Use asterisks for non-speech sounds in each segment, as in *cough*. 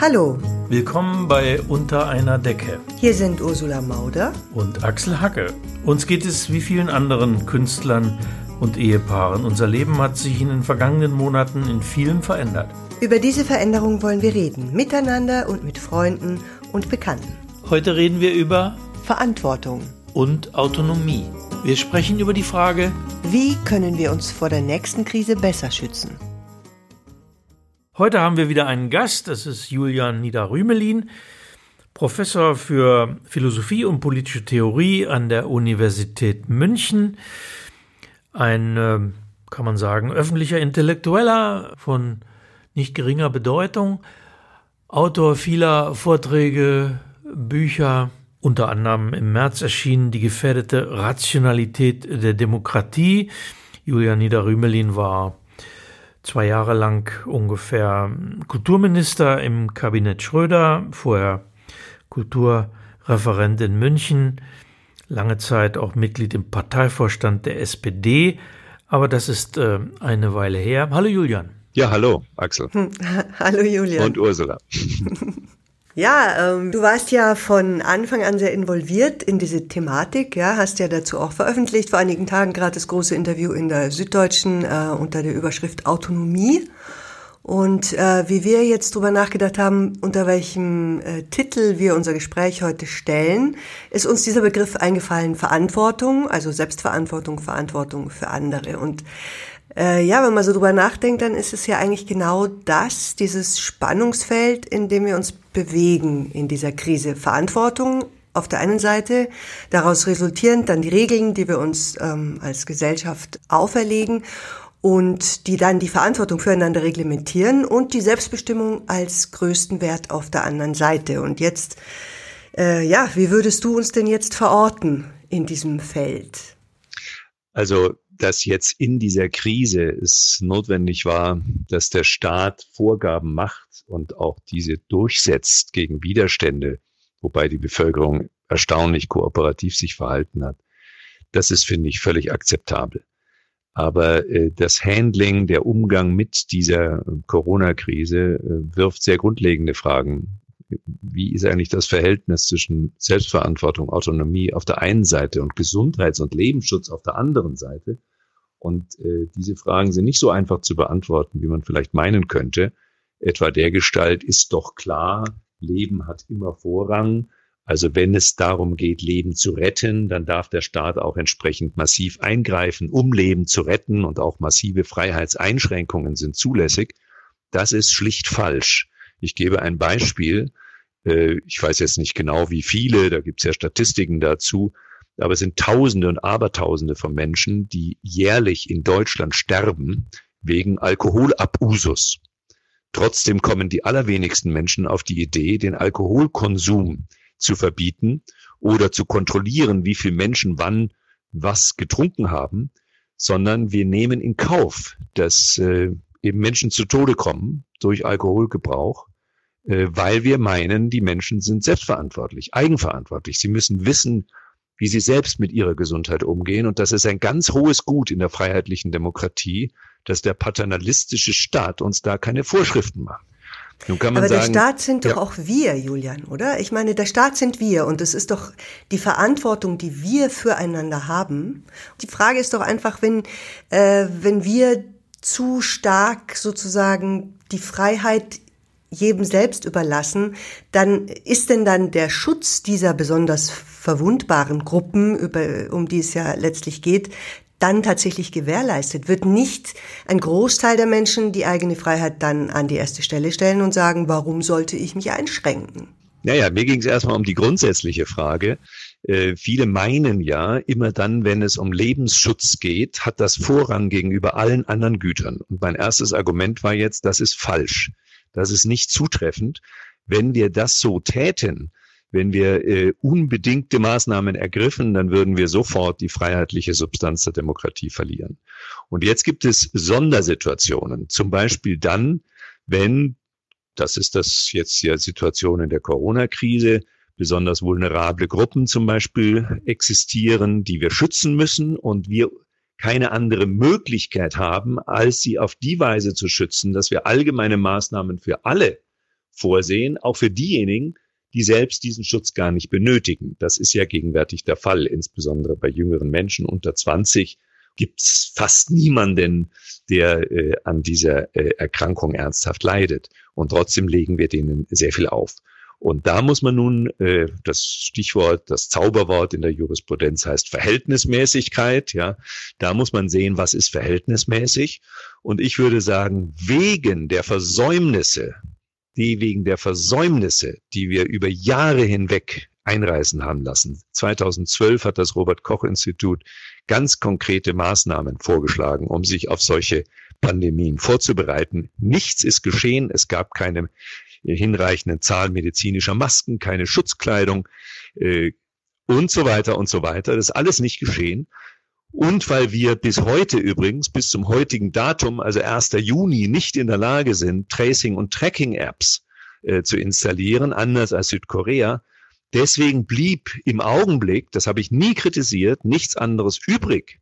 Hallo. Willkommen bei Unter einer Decke. Hier sind Ursula Mauder und Axel Hacke. Uns geht es wie vielen anderen Künstlern und Ehepaaren. Unser Leben hat sich in den vergangenen Monaten in vielem verändert. Über diese Veränderung wollen wir reden, miteinander und mit Freunden und Bekannten. Heute reden wir über Verantwortung und Autonomie. Wir sprechen über die Frage, wie können wir uns vor der nächsten Krise besser schützen? Heute haben wir wieder einen Gast, das ist Julian Niederrümelin, Professor für Philosophie und politische Theorie an der Universität München, ein, äh, kann man sagen, öffentlicher Intellektueller von nicht geringer Bedeutung, Autor vieler Vorträge, Bücher, unter anderem im März erschienen Die gefährdete Rationalität der Demokratie. Julian Niederrümelin war zwei Jahre lang ungefähr Kulturminister im Kabinett Schröder, vorher Kulturreferent in München, lange Zeit auch Mitglied im Parteivorstand der SPD, aber das ist äh, eine Weile her. Hallo Julian. Ja, hallo Axel. Hm, *laughs* hallo Julian. Und Ursula. *laughs* Ja, ähm, du warst ja von Anfang an sehr involviert in diese Thematik, ja, hast ja dazu auch veröffentlicht, vor einigen Tagen gerade das große Interview in der Süddeutschen äh, unter der Überschrift Autonomie. Und äh, wie wir jetzt drüber nachgedacht haben, unter welchem äh, Titel wir unser Gespräch heute stellen, ist uns dieser Begriff eingefallen, Verantwortung, also Selbstverantwortung, Verantwortung für andere. Und äh, ja, wenn man so drüber nachdenkt, dann ist es ja eigentlich genau das, dieses Spannungsfeld, in dem wir uns bewegen in dieser Krise. Verantwortung auf der einen Seite, daraus resultierend dann die Regeln, die wir uns ähm, als Gesellschaft auferlegen und die dann die Verantwortung füreinander reglementieren und die Selbstbestimmung als größten Wert auf der anderen Seite. Und jetzt, äh, ja, wie würdest du uns denn jetzt verorten in diesem Feld? Also dass jetzt in dieser Krise es notwendig war, dass der Staat Vorgaben macht und auch diese durchsetzt gegen Widerstände, wobei die Bevölkerung erstaunlich kooperativ sich verhalten hat. Das ist, finde ich, völlig akzeptabel. Aber äh, das Handling, der Umgang mit dieser Corona-Krise äh, wirft sehr grundlegende Fragen. Wie ist eigentlich das Verhältnis zwischen Selbstverantwortung, Autonomie auf der einen Seite und Gesundheits- und Lebensschutz auf der anderen Seite? Und äh, diese Fragen sind nicht so einfach zu beantworten, wie man vielleicht meinen könnte. Etwa der Gestalt ist doch klar, Leben hat immer Vorrang. Also wenn es darum geht, Leben zu retten, dann darf der Staat auch entsprechend massiv eingreifen, um Leben zu retten und auch massive Freiheitseinschränkungen sind zulässig. Das ist schlicht falsch. Ich gebe ein Beispiel. Äh, ich weiß jetzt nicht genau, wie viele, da gibt es ja Statistiken dazu, aber es sind Tausende und Abertausende von Menschen, die jährlich in Deutschland sterben wegen Alkoholabusus. Trotzdem kommen die allerwenigsten Menschen auf die Idee, den Alkoholkonsum zu verbieten oder zu kontrollieren, wie viele Menschen wann was getrunken haben, sondern wir nehmen in Kauf, dass äh, eben Menschen zu Tode kommen durch Alkoholgebrauch, äh, weil wir meinen, die Menschen sind selbstverantwortlich, eigenverantwortlich. Sie müssen wissen, wie sie selbst mit ihrer Gesundheit umgehen. Und das ist ein ganz hohes Gut in der freiheitlichen Demokratie, dass der paternalistische Staat uns da keine Vorschriften macht. Nun kann man Aber sagen, der Staat sind doch ja. auch wir, Julian, oder? Ich meine, der Staat sind wir und es ist doch die Verantwortung, die wir füreinander haben. Die Frage ist doch einfach, wenn, äh, wenn wir zu stark sozusagen die Freiheit jedem selbst überlassen, dann ist denn dann der Schutz dieser besonders verwundbaren Gruppen, über, um die es ja letztlich geht, dann tatsächlich gewährleistet? Wird nicht ein Großteil der Menschen die eigene Freiheit dann an die erste Stelle stellen und sagen, warum sollte ich mich einschränken? Naja, mir ging es erstmal um die grundsätzliche Frage. Äh, viele meinen ja, immer dann, wenn es um Lebensschutz geht, hat das Vorrang gegenüber allen anderen Gütern. Und mein erstes Argument war jetzt, das ist falsch. Das ist nicht zutreffend. Wenn wir das so täten, wenn wir äh, unbedingte Maßnahmen ergriffen, dann würden wir sofort die freiheitliche Substanz der Demokratie verlieren. Und jetzt gibt es Sondersituationen, zum Beispiel dann, wenn, das ist das jetzt ja Situation in der Corona-Krise, besonders vulnerable Gruppen zum Beispiel existieren, die wir schützen müssen und wir keine andere Möglichkeit haben, als sie auf die Weise zu schützen, dass wir allgemeine Maßnahmen für alle vorsehen, auch für diejenigen, die selbst diesen Schutz gar nicht benötigen. Das ist ja gegenwärtig der Fall, insbesondere bei jüngeren Menschen unter 20 gibt's fast niemanden, der äh, an dieser äh, Erkrankung ernsthaft leidet. Und trotzdem legen wir denen sehr viel auf. Und da muss man nun, äh, das Stichwort, das Zauberwort in der Jurisprudenz heißt Verhältnismäßigkeit, ja, da muss man sehen, was ist verhältnismäßig. Und ich würde sagen, wegen der Versäumnisse, die wegen der Versäumnisse, die wir über Jahre hinweg einreißen haben lassen. 2012 hat das Robert Koch Institut ganz konkrete Maßnahmen vorgeschlagen, um sich auf solche Pandemien vorzubereiten. Nichts ist geschehen. Es gab keine hinreichenden Zahl medizinischer Masken, keine Schutzkleidung äh, und so weiter und so weiter. Das ist alles nicht geschehen. Und weil wir bis heute übrigens, bis zum heutigen Datum, also 1. Juni, nicht in der Lage sind, Tracing- und Tracking-Apps äh, zu installieren, anders als Südkorea. Deswegen blieb im Augenblick, das habe ich nie kritisiert, nichts anderes übrig,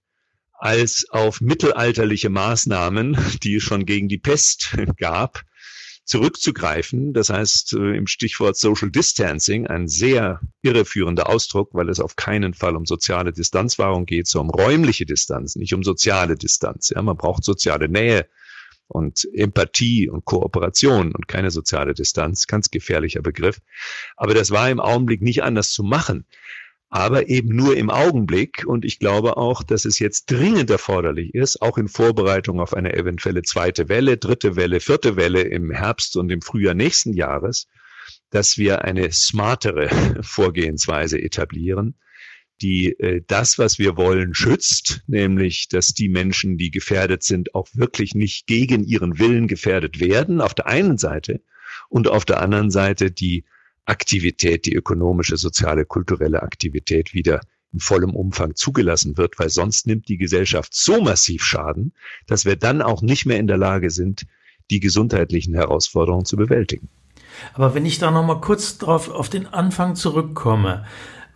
als auf mittelalterliche Maßnahmen, die es schon gegen die Pest *laughs* gab, zurückzugreifen. Das heißt, äh, im Stichwort Social Distancing, ein sehr irreführender Ausdruck, weil es auf keinen Fall um soziale Distanzwahrung geht, sondern um räumliche Distanz, nicht um soziale Distanz. Ja, man braucht soziale Nähe und Empathie und Kooperation und keine soziale Distanz. Ganz gefährlicher Begriff. Aber das war im Augenblick nicht anders zu machen aber eben nur im Augenblick. Und ich glaube auch, dass es jetzt dringend erforderlich ist, auch in Vorbereitung auf eine eventuelle zweite Welle, dritte Welle, vierte Welle im Herbst und im Frühjahr nächsten Jahres, dass wir eine smartere *laughs* Vorgehensweise etablieren, die äh, das, was wir wollen, schützt, nämlich, dass die Menschen, die gefährdet sind, auch wirklich nicht gegen ihren Willen gefährdet werden, auf der einen Seite, und auf der anderen Seite die Aktivität, die ökonomische, soziale, kulturelle Aktivität wieder in vollem Umfang zugelassen wird, weil sonst nimmt die Gesellschaft so massiv Schaden, dass wir dann auch nicht mehr in der Lage sind, die gesundheitlichen Herausforderungen zu bewältigen. Aber wenn ich da noch mal kurz drauf auf den Anfang zurückkomme,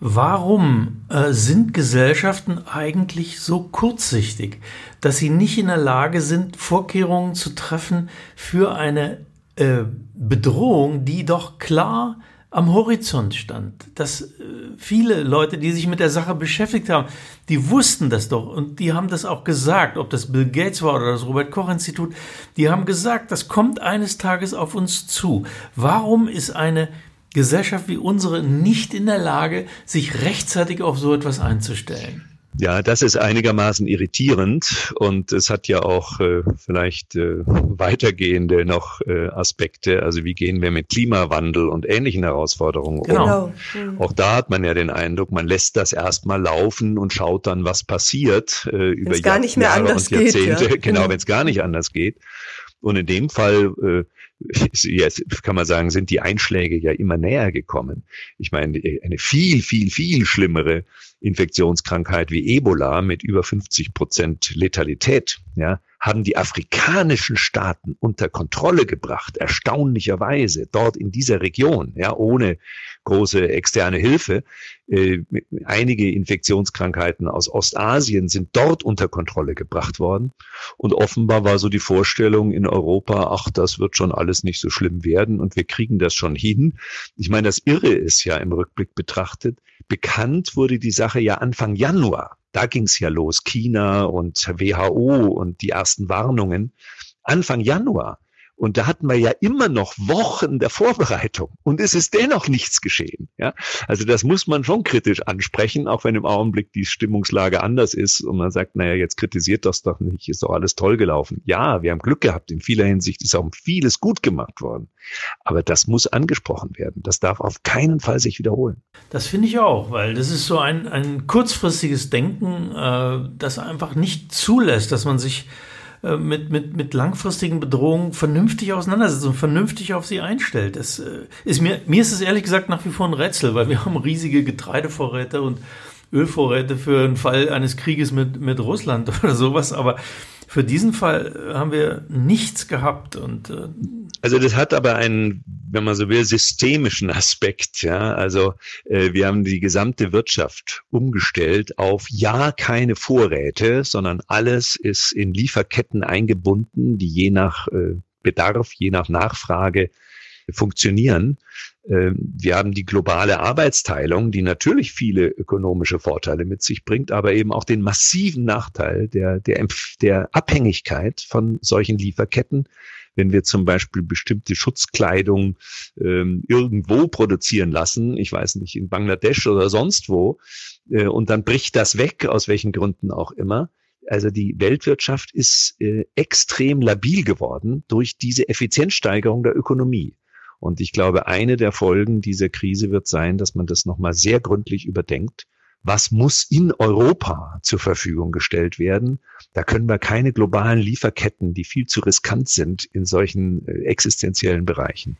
warum äh, sind Gesellschaften eigentlich so kurzsichtig, dass sie nicht in der Lage sind, Vorkehrungen zu treffen für eine äh, Bedrohung, die doch klar am Horizont stand, dass äh, viele Leute, die sich mit der Sache beschäftigt haben, die wussten das doch und die haben das auch gesagt, ob das Bill Gates war oder das Robert Koch Institut, die haben gesagt, das kommt eines Tages auf uns zu. Warum ist eine Gesellschaft wie unsere nicht in der Lage, sich rechtzeitig auf so etwas einzustellen? Ja, das ist einigermaßen irritierend und es hat ja auch äh, vielleicht äh, weitergehende noch äh, Aspekte. Also wie gehen wir mit Klimawandel und ähnlichen Herausforderungen genau. um? Genau. Auch da hat man ja den Eindruck, man lässt das erstmal laufen und schaut dann, was passiert äh, über Jahr, gar nicht mehr Jahre anders und Jahrzehnte. Geht, ja. *laughs* Genau, mhm. wenn es gar nicht anders geht. Und in dem Fall äh, jetzt kann man sagen, sind die Einschläge ja immer näher gekommen. Ich meine, eine viel, viel, viel schlimmere Infektionskrankheit wie Ebola mit über 50 Prozent Letalität, ja, haben die afrikanischen Staaten unter Kontrolle gebracht, erstaunlicherweise dort in dieser Region, ja, ohne große externe Hilfe. Äh, einige Infektionskrankheiten aus Ostasien sind dort unter Kontrolle gebracht worden. Und offenbar war so die Vorstellung in Europa, ach, das wird schon alles nicht so schlimm werden und wir kriegen das schon hin. Ich meine, das Irre ist ja im Rückblick betrachtet, bekannt wurde die Sache ja Anfang Januar. Da ging es ja los, China und WHO und die ersten Warnungen. Anfang Januar. Und da hatten wir ja immer noch Wochen der Vorbereitung und es ist dennoch nichts geschehen. Ja, also das muss man schon kritisch ansprechen, auch wenn im Augenblick die Stimmungslage anders ist und man sagt, naja, jetzt kritisiert das doch nicht, ist doch alles toll gelaufen. Ja, wir haben Glück gehabt. In vieler Hinsicht ist auch vieles gut gemacht worden. Aber das muss angesprochen werden. Das darf auf keinen Fall sich wiederholen. Das finde ich auch, weil das ist so ein, ein kurzfristiges Denken, äh, das einfach nicht zulässt, dass man sich äh, mit, mit, mit langfristigen Bedrohungen vernünftig auseinandersetzt und vernünftig auf sie einstellt. Das äh, ist mir, mir ist es ehrlich gesagt nach wie vor ein Rätsel, weil wir haben riesige Getreidevorräte und Ölvorräte für einen Fall eines Krieges mit, mit Russland *laughs* oder sowas, aber für diesen Fall haben wir nichts gehabt und äh, also das hat aber einen, wenn man so will, systemischen Aspekt. Ja, also äh, wir haben die gesamte Wirtschaft umgestellt auf ja keine Vorräte, sondern alles ist in Lieferketten eingebunden, die je nach äh, Bedarf, je nach Nachfrage funktionieren. Ähm, wir haben die globale Arbeitsteilung, die natürlich viele ökonomische Vorteile mit sich bringt, aber eben auch den massiven Nachteil der, der, der Abhängigkeit von solchen Lieferketten. Wenn wir zum Beispiel bestimmte Schutzkleidung ähm, irgendwo produzieren lassen, ich weiß nicht, in Bangladesch oder sonst wo, äh, und dann bricht das weg, aus welchen Gründen auch immer, also die Weltwirtschaft ist äh, extrem labil geworden durch diese Effizienzsteigerung der Ökonomie. Und ich glaube, eine der Folgen dieser Krise wird sein, dass man das nochmal sehr gründlich überdenkt. Was muss in Europa zur Verfügung gestellt werden? Da können wir keine globalen Lieferketten, die viel zu riskant sind in solchen äh, existenziellen Bereichen.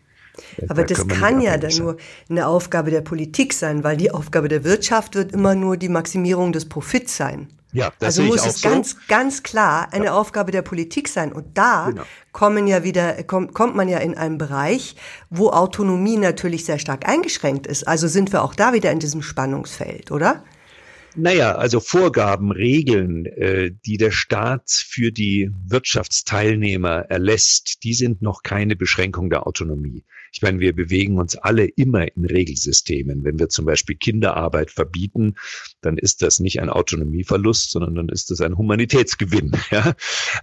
Aber da das kann ja dann nur eine Aufgabe der Politik sein, weil die Aufgabe der Wirtschaft wird immer nur die Maximierung des Profits sein. Ja, das also muss es so. ganz, ganz klar eine ja. Aufgabe der Politik sein. Und da genau. kommen ja wieder, kommt, kommt man ja in einen Bereich, wo Autonomie natürlich sehr stark eingeschränkt ist. Also sind wir auch da wieder in diesem Spannungsfeld, oder? Naja, also Vorgaben, Regeln, äh, die der Staat für die Wirtschaftsteilnehmer erlässt, die sind noch keine Beschränkung der Autonomie. Ich meine, wir bewegen uns alle immer in Regelsystemen. Wenn wir zum Beispiel Kinderarbeit verbieten, dann ist das nicht ein Autonomieverlust, sondern dann ist das ein Humanitätsgewinn. *laughs* Ja?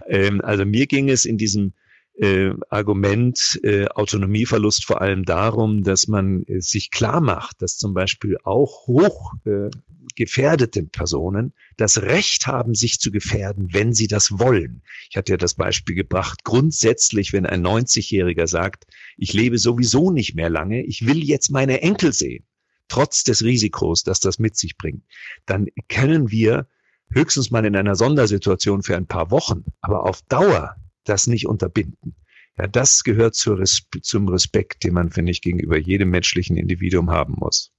Ähm, also mir ging es in diesem äh, Argument äh, Autonomieverlust vor allem darum, dass man äh, sich klar macht, dass zum Beispiel auch hoch äh, gefährdete Personen das Recht haben, sich zu gefährden, wenn sie das wollen. Ich hatte ja das Beispiel gebracht, grundsätzlich, wenn ein 90-Jähriger sagt, ich lebe sowieso nicht mehr lange, ich will jetzt meine Enkel sehen, trotz des Risikos, dass das mit sich bringt, dann können wir höchstens mal in einer Sondersituation für ein paar Wochen, aber auf Dauer das nicht unterbinden. Ja, das gehört zum Respekt, den man, finde ich, gegenüber jedem menschlichen Individuum haben muss.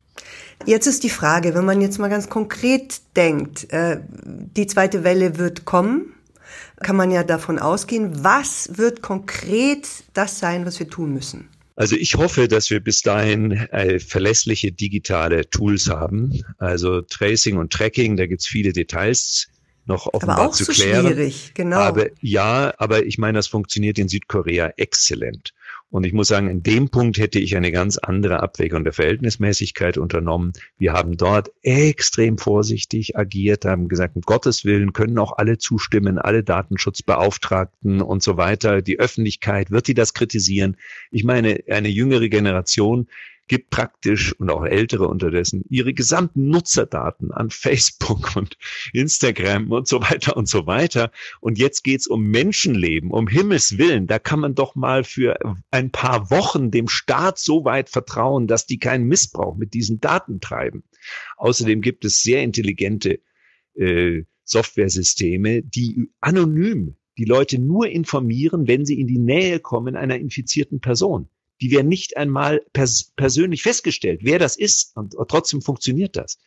Jetzt ist die Frage, wenn man jetzt mal ganz konkret denkt, äh, die zweite Welle wird kommen, kann man ja davon ausgehen, was wird konkret das sein, was wir tun müssen? Also ich hoffe, dass wir bis dahin äh, verlässliche digitale Tools haben. Also Tracing und Tracking, da gibt's viele Details noch offenbar aber auch zu so klären. Schwierig, genau. Aber ja, aber ich meine, das funktioniert in Südkorea exzellent. Und ich muss sagen, in dem Punkt hätte ich eine ganz andere Abwägung der Verhältnismäßigkeit unternommen. Wir haben dort extrem vorsichtig agiert, haben gesagt, um Gottes Willen können auch alle zustimmen, alle Datenschutzbeauftragten und so weiter. Die Öffentlichkeit, wird die das kritisieren? Ich meine, eine jüngere Generation gibt praktisch und auch ältere unterdessen ihre gesamten Nutzerdaten an Facebook und Instagram und so weiter und so weiter. Und jetzt geht's um Menschenleben, um Himmels Willen. Da kann man doch mal für ein paar Wochen dem Staat so weit vertrauen, dass die keinen Missbrauch mit diesen Daten treiben. Außerdem gibt es sehr intelligente äh, Softwaresysteme, die anonym die Leute nur informieren, wenn sie in die Nähe kommen einer infizierten Person die werden nicht einmal pers persönlich festgestellt, wer das ist. Und, trotzdem funktioniert das.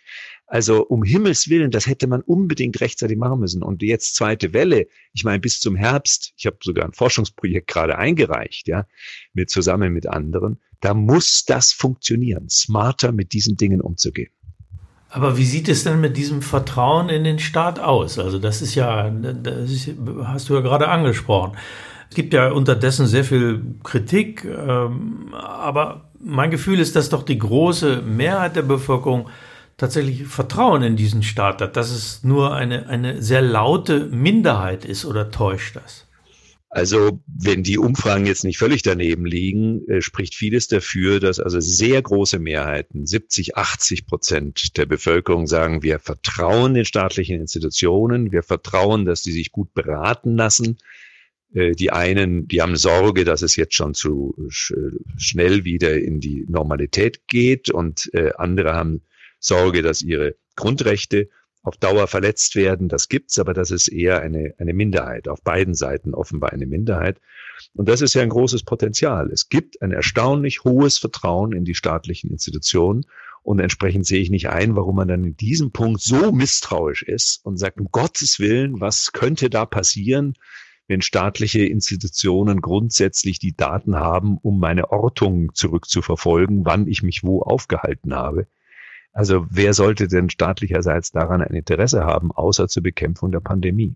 Also um Himmels Willen, das hätte man unbedingt rechtzeitig machen müssen. Und jetzt zweite Welle, ich meine, bis zum Herbst, ich habe sogar ein Forschungsprojekt gerade eingereicht, ja, mit zusammen mit anderen, da muss das funktionieren, smarter mit diesen Dingen umzugehen. Aber wie sieht es denn mit diesem Vertrauen in den Staat aus? Also das ist ja, das ist, hast du ja gerade angesprochen. Es gibt ja unterdessen sehr viel Kritik, ähm, aber mein Gefühl ist, dass doch die große Mehrheit der Bevölkerung tatsächlich Vertrauen in diesen Staat hat, dass es nur eine, eine sehr laute Minderheit ist oder täuscht das? Also wenn die Umfragen jetzt nicht völlig daneben liegen, äh, spricht vieles dafür, dass also sehr große Mehrheiten, 70, 80 Prozent der Bevölkerung sagen, wir vertrauen den staatlichen Institutionen, wir vertrauen, dass die sich gut beraten lassen, die einen, die haben Sorge, dass es jetzt schon zu schnell wieder in die Normalität geht und äh, andere haben Sorge, dass ihre Grundrechte auf Dauer verletzt werden. Das gibt's, aber das ist eher eine, eine Minderheit. Auf beiden Seiten offenbar eine Minderheit. Und das ist ja ein großes Potenzial. Es gibt ein erstaunlich hohes Vertrauen in die staatlichen Institutionen. Und entsprechend sehe ich nicht ein, warum man dann in diesem Punkt so misstrauisch ist und sagt, um Gottes Willen, was könnte da passieren? Wenn staatliche Institutionen grundsätzlich die Daten haben, um meine Ortung zurückzuverfolgen, wann ich mich wo aufgehalten habe. Also wer sollte denn staatlicherseits daran ein Interesse haben, außer zur Bekämpfung der Pandemie?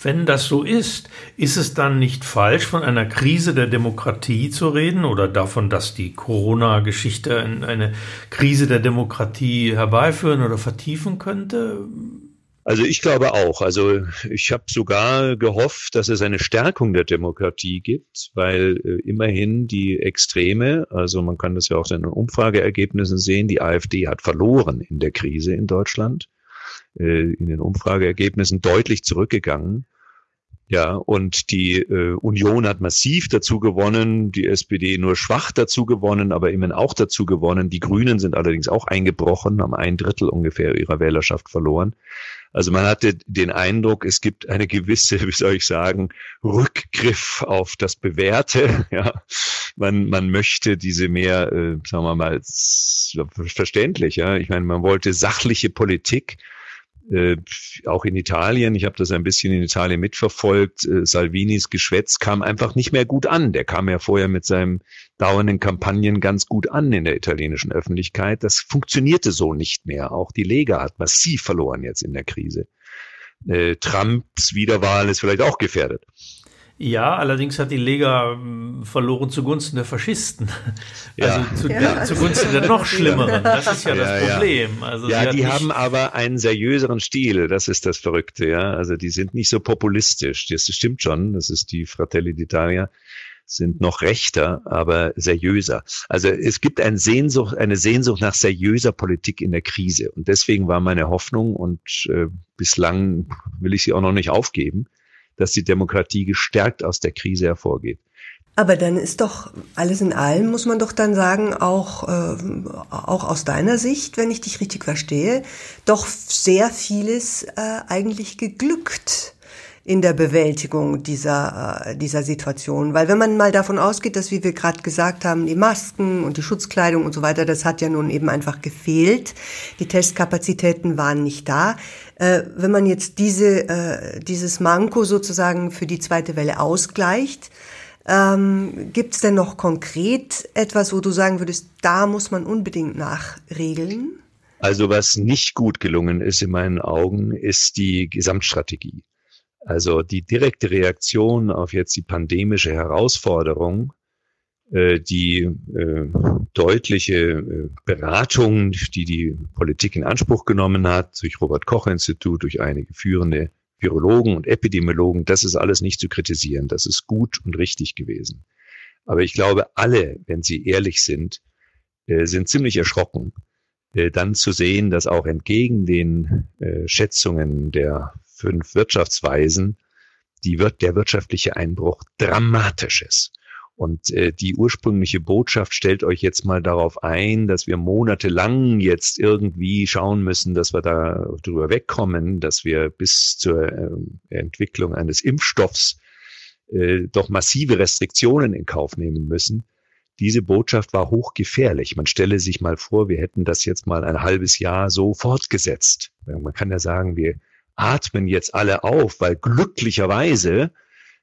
Wenn das so ist, ist es dann nicht falsch, von einer Krise der Demokratie zu reden oder davon, dass die Corona-Geschichte eine Krise der Demokratie herbeiführen oder vertiefen könnte? Also ich glaube auch. Also ich habe sogar gehofft, dass es eine Stärkung der Demokratie gibt, weil äh, immerhin die Extreme, also man kann das ja auch in den Umfrageergebnissen sehen, die AfD hat verloren in der Krise in Deutschland. Äh, in den Umfrageergebnissen deutlich zurückgegangen. Ja, und die äh, Union hat massiv dazu gewonnen, die SPD nur schwach dazu gewonnen, aber immerhin auch dazu gewonnen. Die Grünen sind allerdings auch eingebrochen, haben ein Drittel ungefähr ihrer Wählerschaft verloren. Also man hatte den Eindruck, es gibt eine gewisse, *laughs* wie soll ich sagen, Rückgriff auf das Bewährte. *laughs* Ja, man man möchte diese mehr, äh, sagen wir mal, verständlich. Ja, ich meine, man wollte sachliche Politik äh, auch in Italien, ich habe das ein bisschen in Italien mitverfolgt, äh, Salvinis Geschwätz kam einfach nicht mehr gut an. Der kam ja vorher mit seinen dauernden Kampagnen ganz gut an in der italienischen Öffentlichkeit. Das funktionierte so nicht mehr. Auch die Lega hat massiv verloren jetzt in der Krise. Äh, Trumps Wiederwahl ist vielleicht auch gefährdet. Ja, allerdings hat die Lega hm, verloren zugunsten der Faschisten. *laughs* Ja. Also zu, ja. zugunsten der noch schlimmeren. Das ist ja, ja das Problem. Also ja, die haben aber einen seriöseren Stil. Das ist das Verrückte. Ja, also die sind nicht so populistisch. Das stimmt schon. Das ist die Fratelli d'Italia sind noch rechter, aber seriöser. Also es gibt eine Sehnsucht, eine Sehnsucht nach seriöser Politik in der Krise. Und deswegen war meine Hoffnung und äh, bislang will ich sie auch noch nicht aufgeben, dass die Demokratie gestärkt aus der Krise hervorgeht. Aber dann ist doch alles in allem, muss man doch dann sagen, auch, äh, auch aus deiner Sicht, wenn ich dich richtig verstehe, doch sehr vieles äh, eigentlich geglückt in der Bewältigung dieser, äh, dieser Situation. Weil wenn man mal davon ausgeht, dass, wie wir gerade gesagt haben, die Masken und die Schutzkleidung und so weiter, das hat ja nun eben einfach gefehlt. Die Testkapazitäten waren nicht da. Äh, wenn man jetzt diese, äh, dieses Manko sozusagen für die zweite Welle ausgleicht, ähm, Gibt es denn noch konkret etwas, wo du sagen würdest, da muss man unbedingt nachregeln? Also was nicht gut gelungen ist in meinen Augen, ist die Gesamtstrategie. Also die direkte Reaktion auf jetzt die pandemische Herausforderung, äh, die äh, deutliche äh, Beratung, die die Politik in Anspruch genommen hat, durch Robert Koch Institut, durch einige führende Virologen und Epidemiologen, das ist alles nicht zu kritisieren. Das ist gut und richtig gewesen. Aber ich glaube, alle, wenn sie ehrlich sind, sind ziemlich erschrocken, dann zu sehen, dass auch entgegen den Schätzungen der fünf Wirtschaftsweisen die wird der wirtschaftliche Einbruch dramatisch ist. Und äh, die ursprüngliche Botschaft stellt euch jetzt mal darauf ein, dass wir monatelang jetzt irgendwie schauen müssen, dass wir da drüber wegkommen, dass wir bis zur äh, Entwicklung eines Impfstoffs äh, doch massive Restriktionen in Kauf nehmen müssen. Diese Botschaft war hochgefährlich. Man stelle sich mal vor, wir hätten das jetzt mal ein halbes Jahr so fortgesetzt. Man kann ja sagen, wir atmen jetzt alle auf, weil glücklicherweise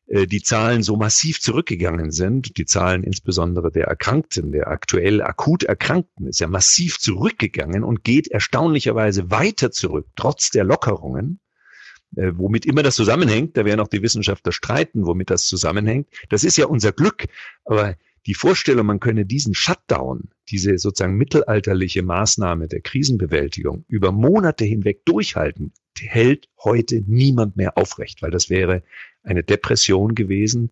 äh, die Zahlen so massiv zurückgegangen sind. Die Zahlen insbesondere der Erkrankten, der aktuell akut Erkrankten ist ja massiv zurückgegangen und geht erstaunlicherweise weiter zurück, trotz der Lockerungen. Äh, womit immer das zusammenhängt, da werden auch die Wissenschaftler streiten, womit das zusammenhängt. Das ist ja unser Glück. Aber die Vorstellung, man könne diesen Shutdown, diese sozusagen mittelalterliche Maßnahme der Krisenbewältigung über Monate hinweg durchhalten, hält heute niemand mehr aufrecht, weil das wäre eine Depression gewesen,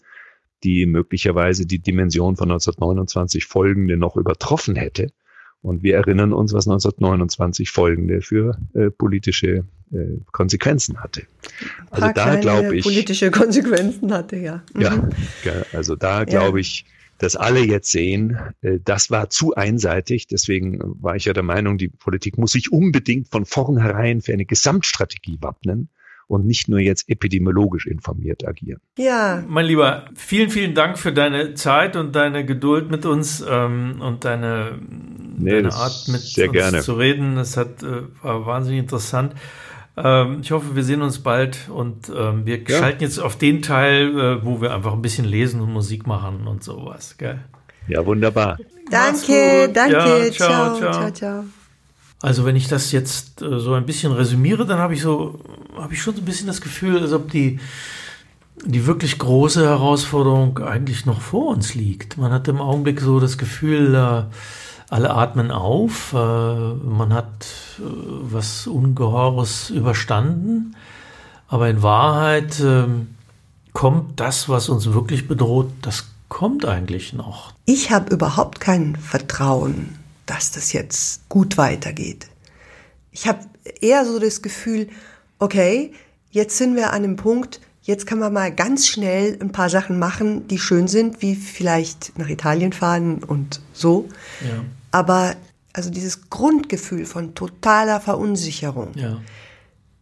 die möglicherweise die Dimension von 1929 folgende noch übertroffen hätte. Und wir erinnern uns, was 1929 folgende für äh, politische äh, Konsequenzen hatte. Also da glaube ich. Politische Konsequenzen hatte, ja. Mhm. Ja, also da glaube ja. ich, dass alle jetzt sehen, äh, das war zu einseitig. Deswegen war ich ja der Meinung, die Politik muss sich unbedingt von vornherein für eine Gesamtstrategie wappnen und nicht nur jetzt epidemiologisch informiert agieren. Ja. Mein Lieber, vielen, vielen Dank für deine Zeit und deine Geduld mit uns ähm, und deine, nee, deine Art mit uns gerne. zu reden. Das hat, äh, war wahnsinnig interessant. Ähm, ich hoffe, wir sehen uns bald und ähm, wir ja. schalten jetzt auf den Teil, äh, wo wir einfach ein bisschen lesen und Musik machen und sowas. Gell? Ja, wunderbar. Danke, danke. Ja, ciao, ciao, ciao, ciao, ciao. Also wenn ich das jetzt äh, so ein bisschen resümiere, dann habe ich so, habe ich schon so ein bisschen das Gefühl, als ob die die wirklich große Herausforderung eigentlich noch vor uns liegt. Man hat im Augenblick so das Gefühl, äh, alle atmen auf, äh, man hat äh, was Ungeheures überstanden, aber in Wahrheit ähm, kommt das, was uns wirklich bedroht, das kommt eigentlich noch. Ich habe überhaupt kein Vertrauen, dass das jetzt gut weitergeht. Ich habe eher so das Gefühl, okay, jetzt sind wir an einem Punkt, jetzt kann man mal ganz schnell ein paar Sachen machen, die schön sind, wie vielleicht nach Italien fahren und so. Ja. Aber also dieses Grundgefühl von totaler Verunsicherung, ja.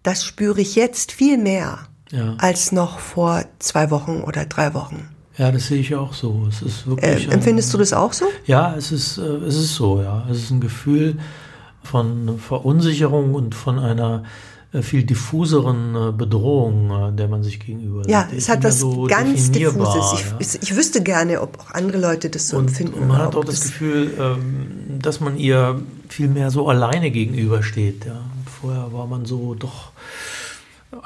das spüre ich jetzt viel mehr ja. als noch vor zwei Wochen oder drei Wochen. Ja, das sehe ich auch so. Es ist wirklich. Äh, empfindest ein, du das auch so? Ja, es ist, äh, es ist so, ja. Es ist ein Gefühl von Verunsicherung und von einer viel diffuseren äh, Bedrohung, äh, der man sich gegenüber Ja, es hat was so ganz diffuses. Ich, ja. ich, wüsste gerne, ob auch andere Leute das so und empfinden. Man hat auch das, das Gefühl, ähm, dass man ihr viel mehr so alleine gegenübersteht. Ja. Vorher war man so doch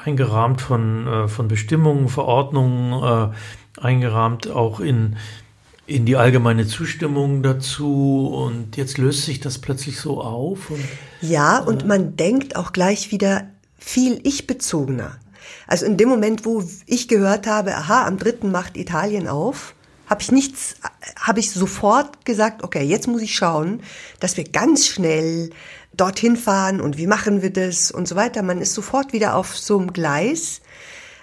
eingerahmt von, von Bestimmungen, Verordnungen, eingerahmt auch in in die allgemeine Zustimmung dazu und jetzt löst sich das plötzlich so auf. Und, ja, und äh, man denkt auch gleich wieder, viel ich-bezogener. Also in dem Moment, wo ich gehört habe, aha, am dritten macht Italien auf, habe ich nichts, habe ich sofort gesagt, okay, jetzt muss ich schauen, dass wir ganz schnell dorthin fahren und wie machen wir das und so weiter. Man ist sofort wieder auf so einem Gleis.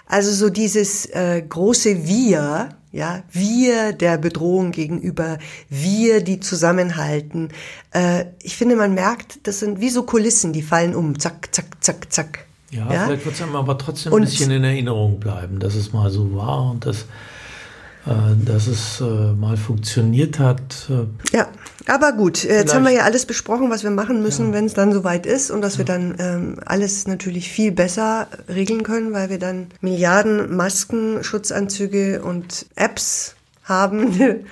Also so dieses äh, große Wir, ja, wir der Bedrohung gegenüber, wir, die zusammenhalten. Äh, ich finde, man merkt, das sind wie so Kulissen, die fallen um, zack, zack, zack, zack. Ja, ja? vielleicht wird es einem aber trotzdem ein und bisschen in Erinnerung bleiben, dass es mal so war und dass, äh, dass es äh, mal funktioniert hat. Äh. Ja, aber gut, jetzt haben wir ja alles besprochen, was wir machen müssen, ja. wenn es dann soweit ist und dass ja. wir dann ähm, alles natürlich viel besser regeln können, weil wir dann Milliarden Masken, Schutzanzüge und Apps haben. *laughs*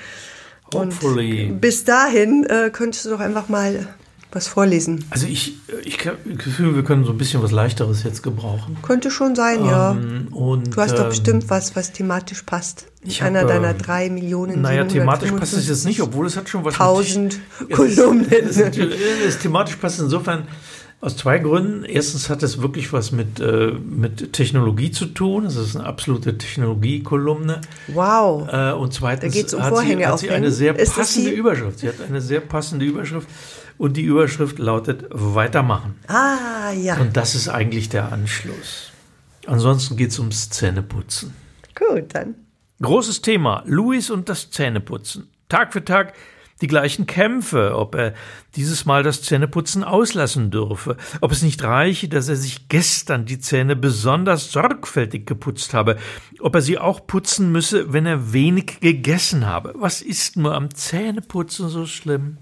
und Hopefully. bis dahin äh, könntest du doch einfach mal was vorlesen. Also ich, ich Gefühl, wir können so ein bisschen was Leichteres jetzt gebrauchen. Könnte schon sein, ähm, ja. Und, du hast doch ähm, bestimmt was, was thematisch passt. Ich Einer hab, deiner drei Millionen. Naja, thematisch passt es jetzt nicht, obwohl es hat schon was. Tausend Kolumnen. *laughs* Es, es, es, thematisch passt insofern aus zwei Gründen. Erstens hat es wirklich was mit, äh, mit Technologie zu tun. Es ist eine absolute Technologiekolumne. Wow. Äh, und zweitens um hat, sie, hat sie eine sehr passende Überschrift. Sie hat eine sehr passende Überschrift. Und die Überschrift lautet Weitermachen. Ah, ja. Und das ist eigentlich der Anschluss. Ansonsten geht es ums Zähneputzen. Gut, dann. Großes Thema, Luis und das Zähneputzen. Tag für Tag die gleichen Kämpfe, ob er dieses Mal das Zähneputzen auslassen dürfe, ob es nicht reiche, dass er sich gestern die Zähne besonders sorgfältig geputzt habe, ob er sie auch putzen müsse, wenn er wenig gegessen habe. Was ist nur am Zähneputzen so schlimm?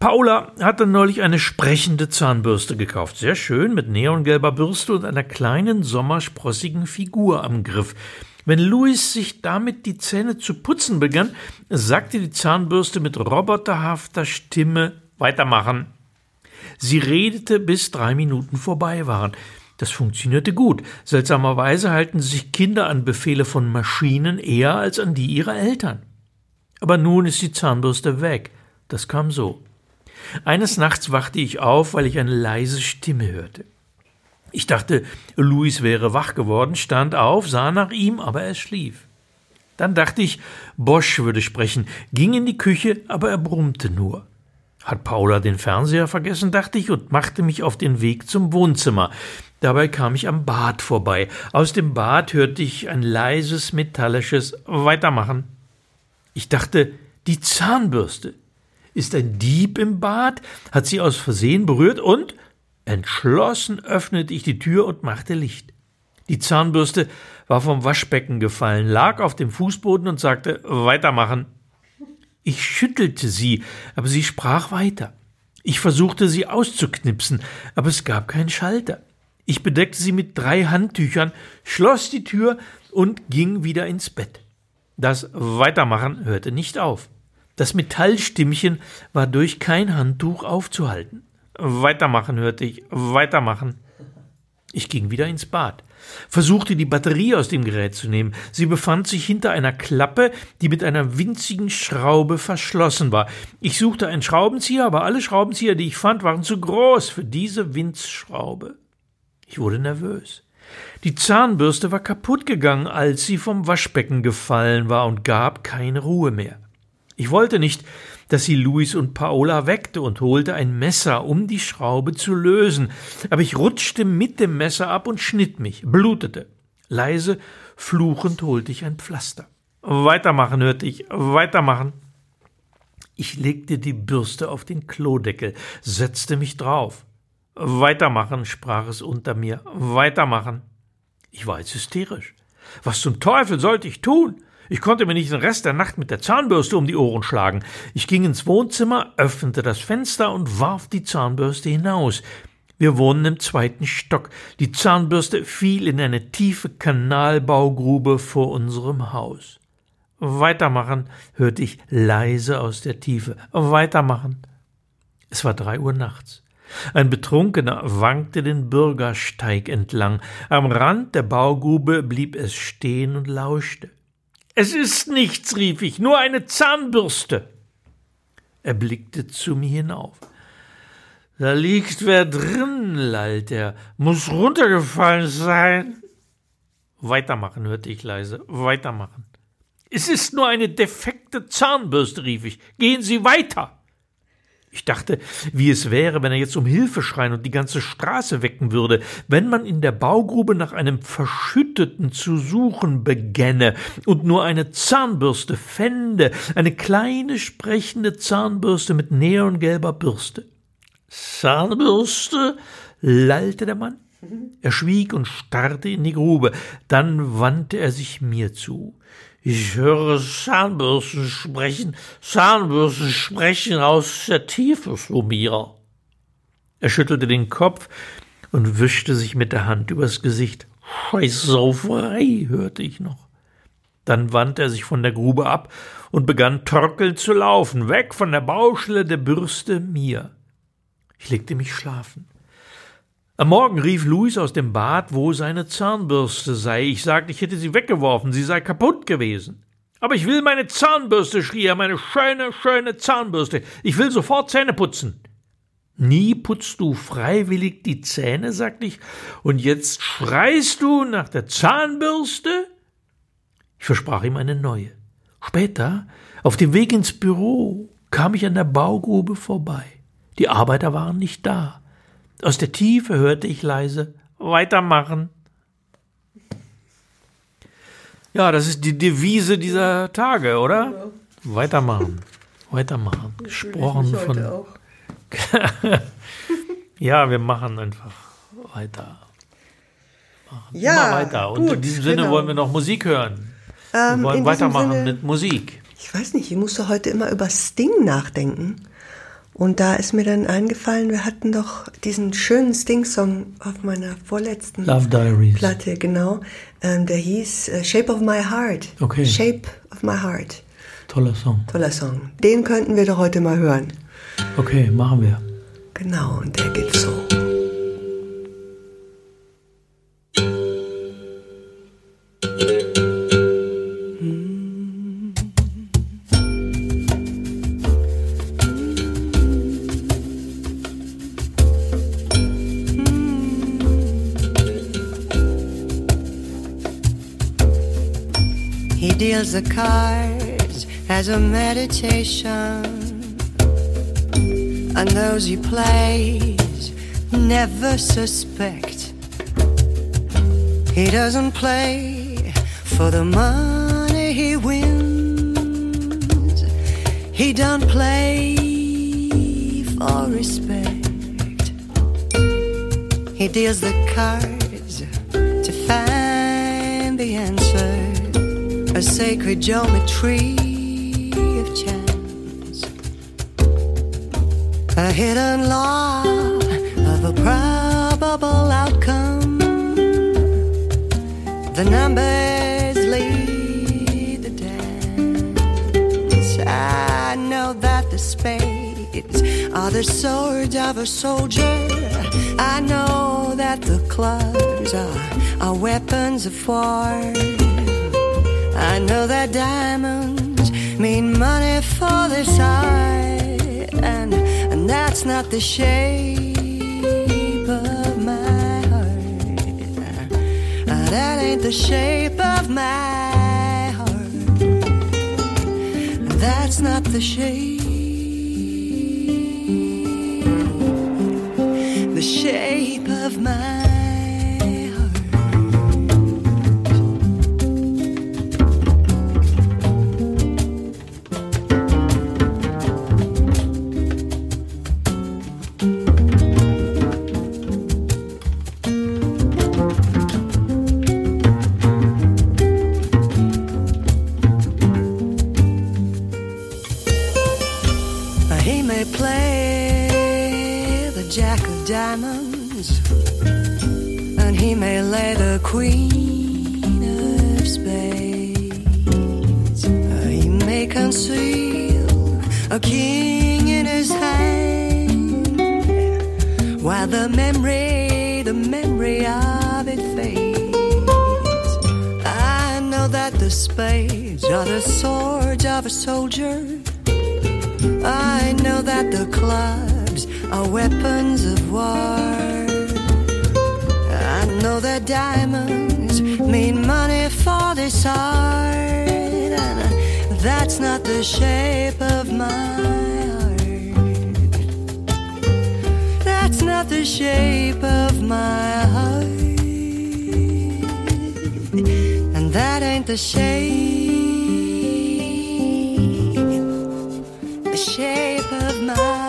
Paula hatte neulich eine sprechende Zahnbürste gekauft. Sehr schön, mit neongelber Bürste und einer kleinen sommersprossigen Figur am Griff. Wenn Louis sich damit die Zähne zu putzen begann, sagte die Zahnbürste mit roboterhafter Stimme weitermachen. Sie redete, bis drei Minuten vorbei waren. Das funktionierte gut. Seltsamerweise halten sich Kinder an Befehle von Maschinen eher als an die ihrer Eltern. Aber nun ist die Zahnbürste weg. Das kam so. Eines Nachts wachte ich auf, weil ich eine leise Stimme hörte. Ich dachte, Louis wäre wach geworden, stand auf, sah nach ihm, aber er schlief. Dann dachte ich, Bosch würde sprechen, ging in die Küche, aber er brummte nur. Hat Paula den Fernseher vergessen, dachte ich, und machte mich auf den Weg zum Wohnzimmer. Dabei kam ich am Bad vorbei. Aus dem Bad hörte ich ein leises, metallisches Weitermachen. Ich dachte, die Zahnbürste. Ist ein Dieb im Bad? Hat sie aus Versehen berührt und entschlossen öffnete ich die Tür und machte Licht. Die Zahnbürste war vom Waschbecken gefallen, lag auf dem Fußboden und sagte Weitermachen. Ich schüttelte sie, aber sie sprach weiter. Ich versuchte sie auszuknipsen, aber es gab keinen Schalter. Ich bedeckte sie mit drei Handtüchern, schloss die Tür und ging wieder ins Bett. Das Weitermachen hörte nicht auf. Das Metallstimmchen war durch kein Handtuch aufzuhalten. Weitermachen hörte ich, weitermachen. Ich ging wieder ins Bad, versuchte die Batterie aus dem Gerät zu nehmen. Sie befand sich hinter einer Klappe, die mit einer winzigen Schraube verschlossen war. Ich suchte einen Schraubenzieher, aber alle Schraubenzieher, die ich fand, waren zu groß für diese Winzschraube. Ich wurde nervös. Die Zahnbürste war kaputt gegangen, als sie vom Waschbecken gefallen war und gab keine Ruhe mehr. Ich wollte nicht, dass sie Luis und Paola weckte und holte ein Messer, um die Schraube zu lösen, aber ich rutschte mit dem Messer ab und schnitt mich, blutete. Leise, fluchend holte ich ein Pflaster. Weitermachen, hörte ich, weitermachen. Ich legte die Bürste auf den Klodeckel, setzte mich drauf. Weitermachen, sprach es unter mir, weitermachen. Ich war jetzt hysterisch. Was zum Teufel sollte ich tun? Ich konnte mir nicht den Rest der Nacht mit der Zahnbürste um die Ohren schlagen. Ich ging ins Wohnzimmer, öffnete das Fenster und warf die Zahnbürste hinaus. Wir wohnen im zweiten Stock. Die Zahnbürste fiel in eine tiefe Kanalbaugrube vor unserem Haus. Weitermachen, hörte ich leise aus der Tiefe. Weitermachen. Es war drei Uhr nachts. Ein Betrunkener wankte den Bürgersteig entlang. Am Rand der Baugrube blieb es stehen und lauschte. Es ist nichts, rief ich, nur eine Zahnbürste. Er blickte zu mir hinauf. Da liegt wer drin, lallt er. Muss runtergefallen sein. Weitermachen, hörte ich leise. Weitermachen. Es ist nur eine defekte Zahnbürste, rief ich. Gehen Sie weiter. Ich dachte, wie es wäre, wenn er jetzt um Hilfe schreien und die ganze Straße wecken würde, wenn man in der Baugrube nach einem Verschütteten zu suchen begänne und nur eine Zahnbürste fände, eine kleine sprechende Zahnbürste mit neongelber Bürste. Zahnbürste? lallte der Mann. Er schwieg und starrte in die Grube, dann wandte er sich mir zu. Ich höre Zahnbürsten sprechen, Zahnbürsten sprechen aus der Tiefe zu mir. Er schüttelte den Kopf und wischte sich mit der Hand übers Gesicht. Scheißsauferei, hörte ich noch. Dann wandte er sich von der Grube ab und begann torkelnd zu laufen, weg von der Baustelle der Bürste mir. Ich legte mich schlafen. Am Morgen rief Luis aus dem Bad, wo seine Zahnbürste sei. Ich sagte, ich hätte sie weggeworfen, sie sei kaputt gewesen. Aber ich will meine Zahnbürste, schrie er, meine schöne, schöne Zahnbürste. Ich will sofort Zähne putzen. Nie putzt du freiwillig die Zähne, sagte ich, und jetzt schreist du nach der Zahnbürste? Ich versprach ihm eine neue. Später, auf dem Weg ins Büro, kam ich an der Baugrube vorbei. Die Arbeiter waren nicht da. Aus der Tiefe hörte ich leise Weitermachen. Ja, das ist die Devise dieser Tage, oder? Ja. Weitermachen. Weitermachen. Gesprochen von. *laughs* ja, wir machen einfach weiter. Machen. Ja, Immer weiter. Und gut, in diesem Sinne genau. wollen wir noch Musik hören. Ähm, wir wollen weitermachen Sinne, mit Musik. Ich weiß nicht, ich musste heute immer über Sting nachdenken. Und da ist mir dann eingefallen, wir hatten doch diesen schönen Sting-Song auf meiner vorletzten Love Diaries. Platte, genau. Ähm, der hieß äh, Shape of My Heart. Okay. Shape of My Heart. Toller Song. Toller Song. Den könnten wir doch heute mal hören. Okay, machen wir. Genau, und der geht so. Deals the cards as a meditation. And those he plays never suspect. He doesn't play for the money he wins. He don't play for respect. He deals the cards a sacred geometry of chance, a hidden law of a probable outcome. The numbers lead the dance. I know that the spades are the swords of a soldier. I know that the clubs are, are weapons of war. I know that diamonds mean money for this art, and, and that's not the shape of my heart. Uh, That ain't the shape of my heart. That's not the shape. Soldier. I know that the clubs are weapons of war. I know that diamonds mean money for this art. And that's not the shape of my heart. That's not the shape of my heart. And that ain't the shape shape of my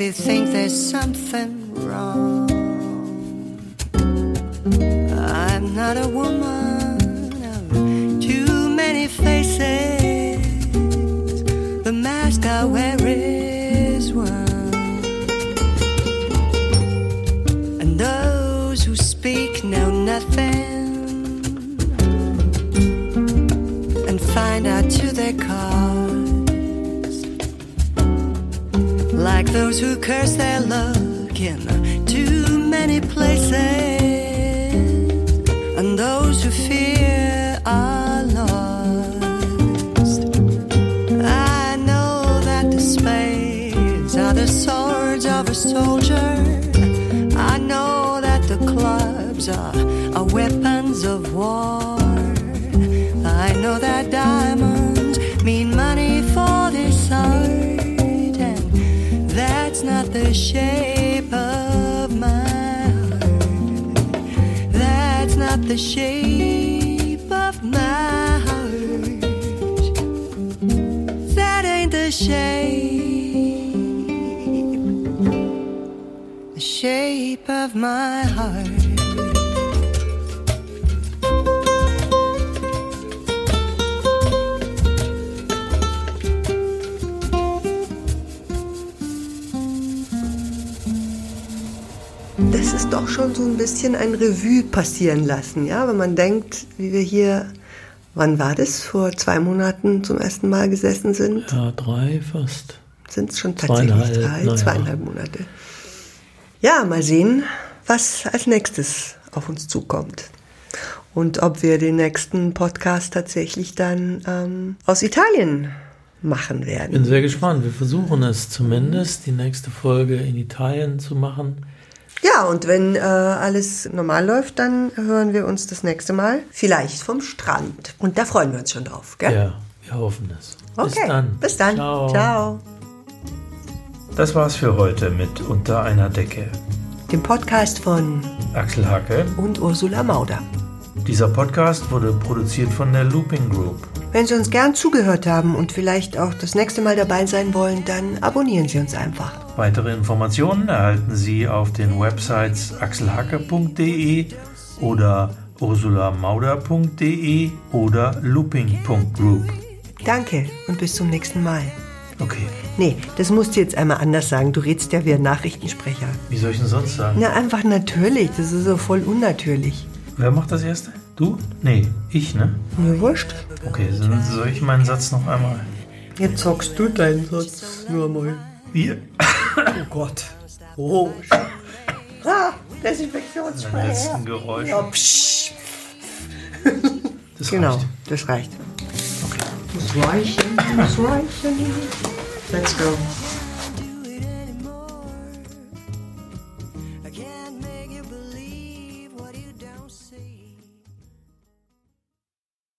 maybe think there's something wrong. I'm not a woman those who curse their luck in too many places, and those who fear are lost. I know that the spades are the swords of a soldier. I know that the clubs are, are weapons of war. The shape of my heart. That's not the shape of my heart. That ain't the shape, the shape of my heart. Doch schon so ein bisschen ein Revue passieren lassen, ja, wenn man denkt, wie wir hier, wann war das, vor zwei Monaten zum ersten Mal gesessen sind, Ja, drei fast. sind es schon tatsächlich Zweieinhalb, drei, ja. zweieinhalb Monate. Ja, mal sehen, was als nächstes auf uns zukommt. Und ob wir den nächsten Podcast tatsächlich dann ähm, aus Italien machen werden. Bin sehr gespannt. Wir versuchen es zumindest, die nächste Folge in Italien zu machen. Ja, und wenn äh, alles normal läuft, dann hören wir uns das nächste Mal vielleicht vom Strand. Und da freuen wir uns schon drauf, gell? Ja, wir hoffen es. Okay, Bis dann. Bis dann. Ciao. Ciao. Das war's für heute mit Unter einer Decke. Dem Podcast von Axel Hacke. und Ursula Mauder. Dieser Podcast wurde produziert von der Looping Group. Wenn Sie uns gern zugehört haben und vielleicht auch das nächste Mal dabei sein wollen, dann abonnieren Sie uns einfach. Weitere Informationen erhalten Sie auf den Websites axelhacke.de oder ursulamauder.de oder looping.group. Danke und bis zum nächsten Mal. Okay, Nee, das musst du jetzt einmal anders sagen. Du redst ja wie ein Nachrichtensprecher. wie soll ich denn sonst sagen? Na, einfach natürlich. Das ist so voll unnatürlich. Wer macht das erste? Du? Nee, ich, ne? Mir wurscht. Okay, dann soll ich meinen Satz noch einmal. Jetzt sagst du deinen Satz nur mal. Wir. Oh Gott. Oh. Ah, Desinfektionsspray. Letzten Geräusche. Ja, psch. Das Genau, reicht. das reicht. Okay. Das reichen, das reichen. Let's go.